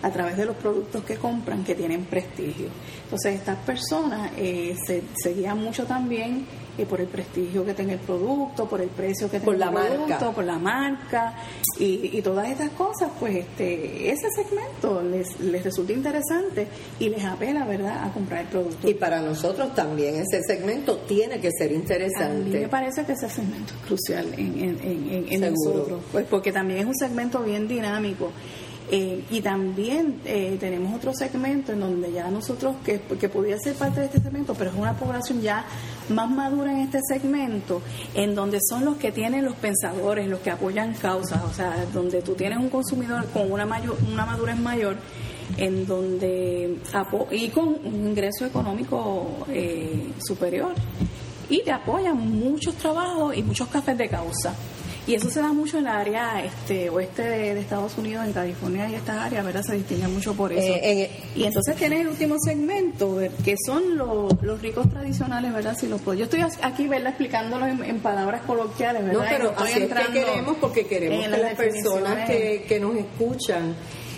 a través de los productos que compran que tienen prestigio. Entonces estas personas eh, se guían mucho también y por el prestigio que tenga el producto, por el precio que tenga la el producto, por la marca y, y, todas estas cosas, pues este ese segmento les, les resulta interesante y les apela, ¿verdad?, a comprar el producto. Y para nosotros también ese segmento tiene que ser interesante. A mí me parece que ese segmento es crucial en, en, en, nosotros, pues porque también es un segmento bien dinámico. Eh, y también eh, tenemos otro segmento en donde ya nosotros, que, que podría ser parte de este segmento, pero es una población ya más madura en este segmento, en donde son los que tienen los pensadores, los que apoyan causas, o sea, donde tú tienes un consumidor con una, mayor, una madurez mayor, en donde y con un ingreso económico eh, superior y te apoyan muchos trabajos y muchos cafés de causa. Y eso se da mucho en el área este, oeste de, Estados Unidos, en California y estas áreas, ¿verdad? Se distingue mucho por eso. Eh, y entonces tienes el último segmento, que son los, ricos tradicionales, ¿verdad? Si los Yo estoy aquí, ¿verdad? Explicándolo en, palabras coloquiales, ¿verdad? No, pero así es que queremos, porque queremos que las personas que, que nos escuchan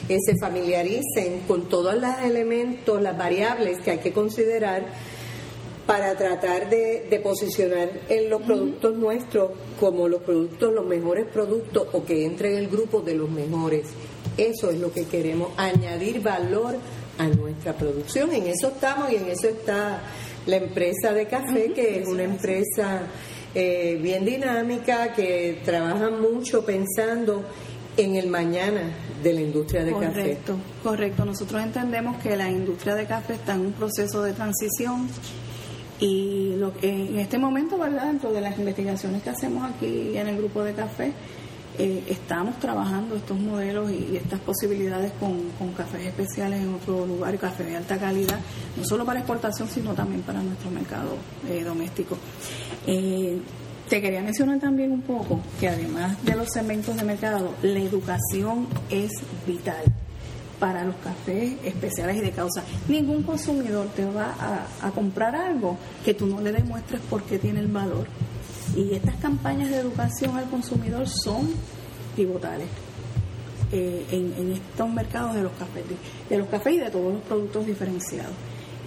eh, se familiaricen con todos los elementos, las variables que hay que considerar para tratar de, posicionar en los productos nuestros como los productos, los mejores productos o que entre en el grupo de los mejores. Eso es lo que queremos, añadir valor a nuestra producción. En eso estamos y en eso está la empresa de café, que es una empresa eh, bien dinámica, que trabaja mucho pensando en el mañana de la industria de café. Correcto, correcto. Nosotros entendemos que la industria de café está en un proceso de transición y lo que en este momento, ¿verdad? Dentro de las investigaciones que hacemos aquí en el grupo de café, eh, estamos trabajando estos modelos y, estas posibilidades con, cafés especiales en otro lugar café de alta calidad, no solo para exportación, sino también para nuestro mercado eh, doméstico. Eh, te quería mencionar también un poco que además de los segmentos de mercado, la educación es vital para los cafés especiales y de causa. Ningún consumidor te va a, comprar algo que tú no le demuestres por qué tiene el valor. Y estas campañas de educación al consumidor son pivotales. Eh, en, estos mercados de los cafés, de los cafés y de todos los productos diferenciados.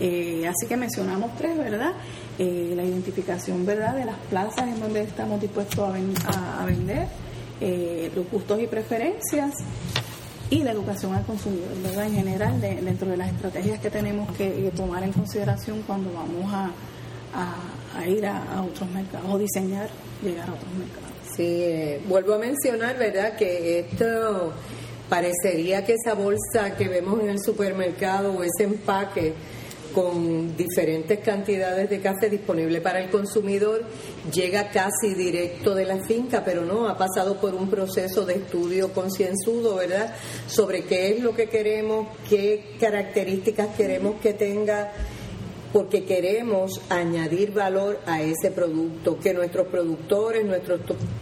Eh, así que mencionamos tres, ¿verdad? Eh, la identificación, ¿verdad?, de las plazas en donde estamos dispuestos a, a vender, los gustos y preferencias y la educación al consumidor. En general, dentro de las estrategias que tenemos que, tomar en consideración cuando vamos a, a, ir a, otros mercados o diseñar llegar a otros mercados. Sí, eh, vuelvo a mencionar, ¿verdad?, que esto parecería que esa bolsa que vemos en el supermercado o ese empaque con diferentes cantidades de café disponible para el consumidor, llega casi directo de la finca, pero no, ha pasado por un proceso de estudio concienzudo, ¿verdad?, sobre qué es lo que queremos, qué características queremos que tenga porque queremos añadir valor a ese producto, que nuestros productores, nuestros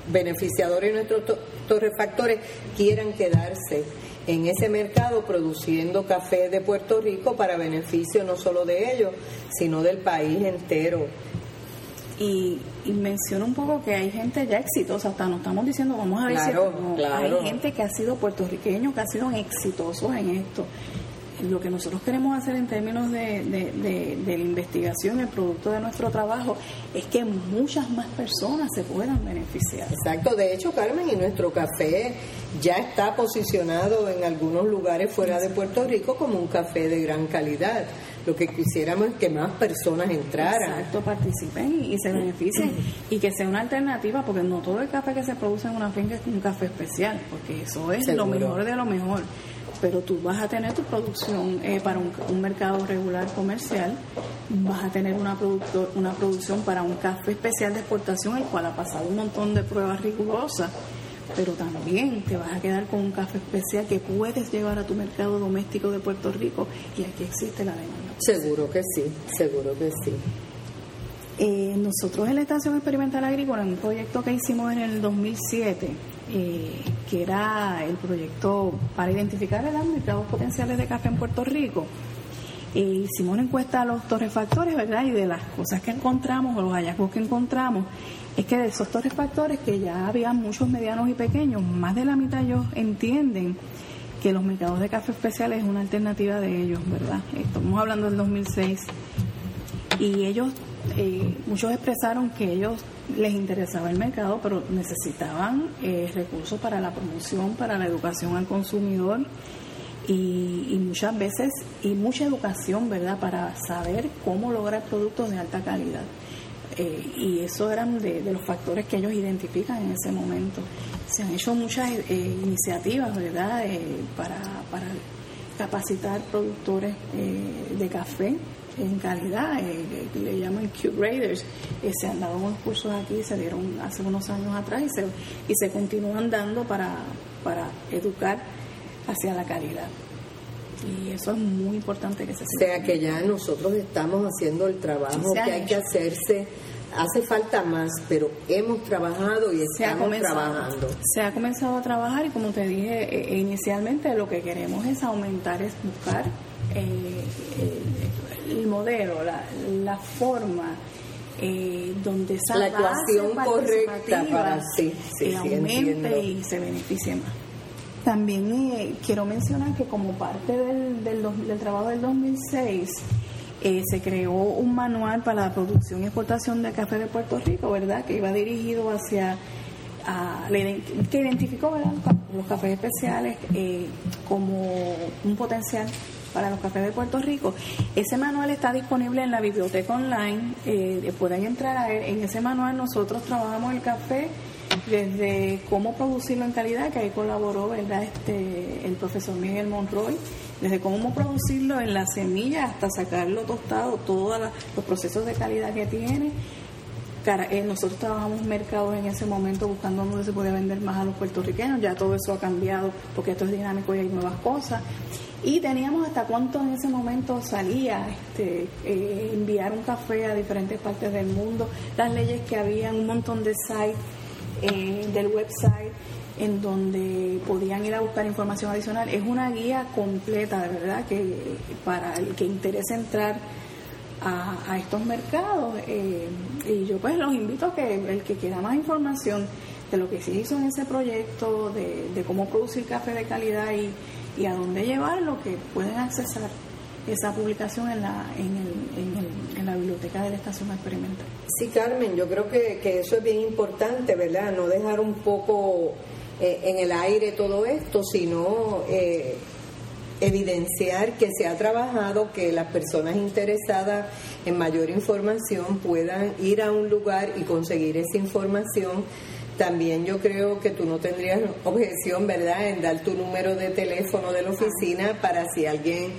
beneficiadores, nuestros torrefactores quieran quedarse en ese mercado produciendo café de Puerto Rico para beneficio no solo de ellos, sino del país entero. Y, y menciono un poco que hay gente ya exitosa, hasta no estamos diciendo vamos a decir, claro, hay gente que ha sido puertorriqueño, que ha sido exitosos en esto lo que nosotros queremos hacer en términos de, de, la investigación, el producto de nuestro trabajo, es que muchas más personas se puedan beneficiar. Exacto, de hecho, Carmen, y nuestro café ya está posicionado en algunos lugares fuera de Puerto Rico como un café de gran calidad. Lo que quisiéramos es que más personas entraran. Exacto, participen y, se beneficien y que sea una alternativa, porque no todo el café que se produce en una finca es un café especial, porque eso es lo mejor de lo mejor pero tú vas a tener tu producción eh, para un, mercado regular comercial, vas a tener una, una producción para un café especial de exportación, el cual ha pasado un montón de pruebas rigurosas, pero también te vas a quedar con un café especial que puedes llevar a tu mercado doméstico de Puerto Rico y aquí existe la demanda. Seguro que sí, seguro que sí. Eh, nosotros en la Estación Experimental Agrícola, en un proyecto que hicimos en el 2007, eh, que era el proyecto para identificar los mercados potenciales de café en Puerto Rico. Eh, hicimos una encuesta a los torrefactores, ¿verdad? Y de las cosas que encontramos o los hallazgos que encontramos, es que de esos torrefactores, que ya había muchos medianos y pequeños, más de la mitad ellos entienden que los mercados de café especiales es una alternativa de ellos, ¿verdad? Estamos hablando del 2006 y ellos, eh, muchos expresaron que ellos les interesaba el mercado, pero necesitaban eh, recursos para la promoción, para la educación al consumidor y, muchas veces, y mucha educación, ¿verdad?, para saber cómo lograr productos de alta calidad. Eh, y eso eran de, los factores que ellos identifican en ese momento. Se han hecho muchas eh, iniciativas, ¿verdad?, para, para capacitar productores de café en calidad, eh, le llaman Q-Graders, eh, se han dado unos cursos aquí, se dieron hace unos años atrás y se, y se continúan dando para, para educar hacia la calidad. Y eso es muy importante que se. O sea que ya nosotros estamos haciendo el trabajo que hay que hacerse hace falta más, pero hemos trabajado y estamos trabajando. Se ha comenzado a trabajar y como te dije eh, inicialmente, lo que queremos es aumentar, es buscar eh, el modelo, la, la forma eh, donde esa la ecuación correcta para sí, sí, aumente y se beneficie más. También eh, quiero mencionar que como parte del, del, del trabajo del 2006 eh, se creó un manual para la producción y exportación de café de Puerto Rico, ¿verdad? Que iba dirigido hacia a, que identificó los cafés especiales eh, como un potencial para los cafés de Puerto Rico. Ese manual está disponible en la biblioteca online, eh, pueden entrar a él. En ese manual nosotros trabajamos el café desde cómo producirlo en calidad, que ahí colaboró ¿verdad? Este, el profesor Miguel Monroy, desde cómo producirlo en la semilla hasta sacarlo tostado, todos los procesos de calidad que tiene. Eh, nosotros trabajamos mercados en ese momento buscando dónde se podía vender más a los puertorriqueños, ya todo eso ha cambiado porque esto es dinámico y hay nuevas cosas. Y teníamos hasta cuánto en ese momento salía este, eh, enviar un café a diferentes partes del mundo, las leyes que había, un montón de sites eh, del website en donde podían ir a buscar información adicional. Es una guía completa, de verdad, que para el que interese entrar a, estos mercados. Eh, y yo pues los invito a que el que quiera más información de lo que se hizo en ese proyecto, de, de cómo producir café de calidad y y a dónde llevarlo, que pueden accesar esa publicación en la, en, el, en, la biblioteca de la estación experimental. Sí, Carmen, yo creo que, que eso es bien importante, ¿verdad? No dejar un poco eh, en el aire todo esto, sino eh, evidenciar que se ha trabajado, que las personas interesadas en mayor información puedan ir a un lugar y conseguir esa información también yo creo que tú no tendrías objeción, ¿verdad?, en dar tu número de teléfono de la oficina para si alguien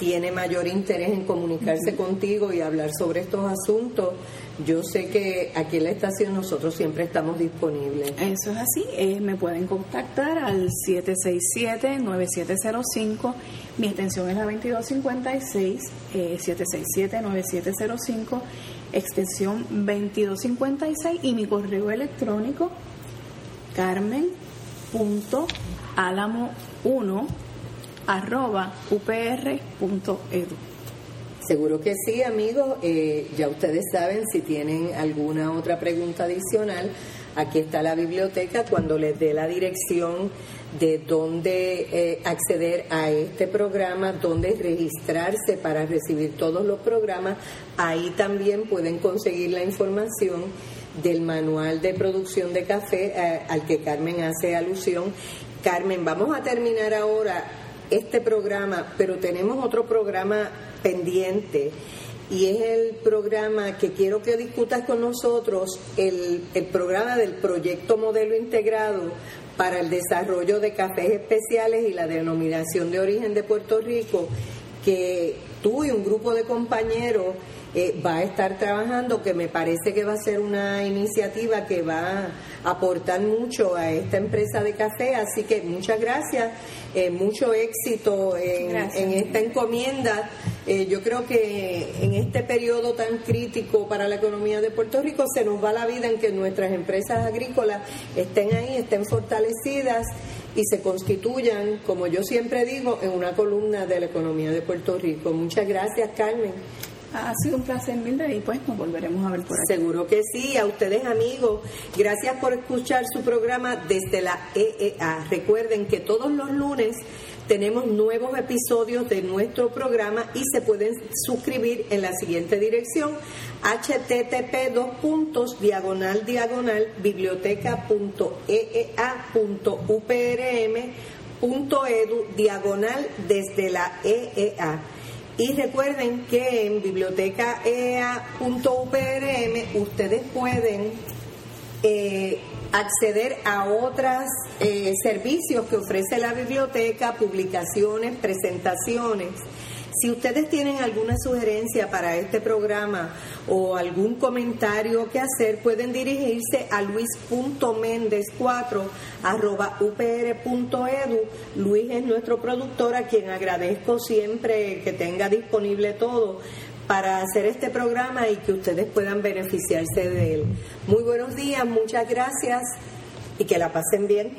tiene mayor interés en comunicarse contigo y hablar sobre estos asuntos. Yo sé que aquí en la estación nosotros siempre estamos disponibles. Eso es así. Eh, me pueden contactar al 767-9705. Mi extensión es la 2256, eh, 767-9705 extensión 2256 y mi correo electrónico carmen.alamo1 arroba upr.edu. Seguro que sí, amigos. Eh, ya ustedes saben si tienen alguna otra pregunta adicional. Aquí está la biblioteca. Cuando les dé la dirección de dónde eh, acceder a este programa, dónde registrarse para recibir todos los programas, ahí también pueden conseguir la información del manual de producción de café eh, al que Carmen hace alusión. Carmen, vamos a terminar ahora este programa, pero tenemos otro programa pendiente y es el programa que quiero que discutas con nosotros, el, el programa del proyecto modelo integrado para el desarrollo de cafés especiales y la denominación de origen de Puerto Rico, que tú y un grupo de compañeros eh, va a estar trabajando, que me parece que va a ser una iniciativa que va a aportar mucho a esta empresa de café. Así que muchas gracias, eh, mucho éxito en, esta encomienda. Eh, yo creo que en este periodo tan crítico para la economía de Puerto Rico se nos va la vida en que nuestras empresas agrícolas estén ahí, estén fortalecidas y se constituyan, como yo siempre digo, en una columna de la economía de Puerto Rico. Muchas gracias, Carmen. Ha sido un placer, Mildred, y pues nos volveremos a ver por aquí. Seguro que sí. A ustedes, amigos, gracias por escuchar su programa desde la EEA. Recuerden que todos los lunes tenemos nuevos episodios de nuestro programa y se pueden suscribir en la siguiente dirección http dos puntos diagonal diagonal biblioteca.eea.uprm.edu diagonal desde la EEA. Y recuerden que en bibliotecaea.uprm ustedes pueden eh, acceder a otros eh, servicios que ofrece la biblioteca, publicaciones, presentaciones. Si ustedes tienen alguna sugerencia para este programa o algún comentario que hacer, pueden dirigirse a luis.méndez4 upr.edu. Luis es nuestro productor a quien agradezco siempre que tenga disponible todo para hacer este programa y que ustedes puedan beneficiarse de él. Muy buenos días, muchas gracias y que la pasen bien.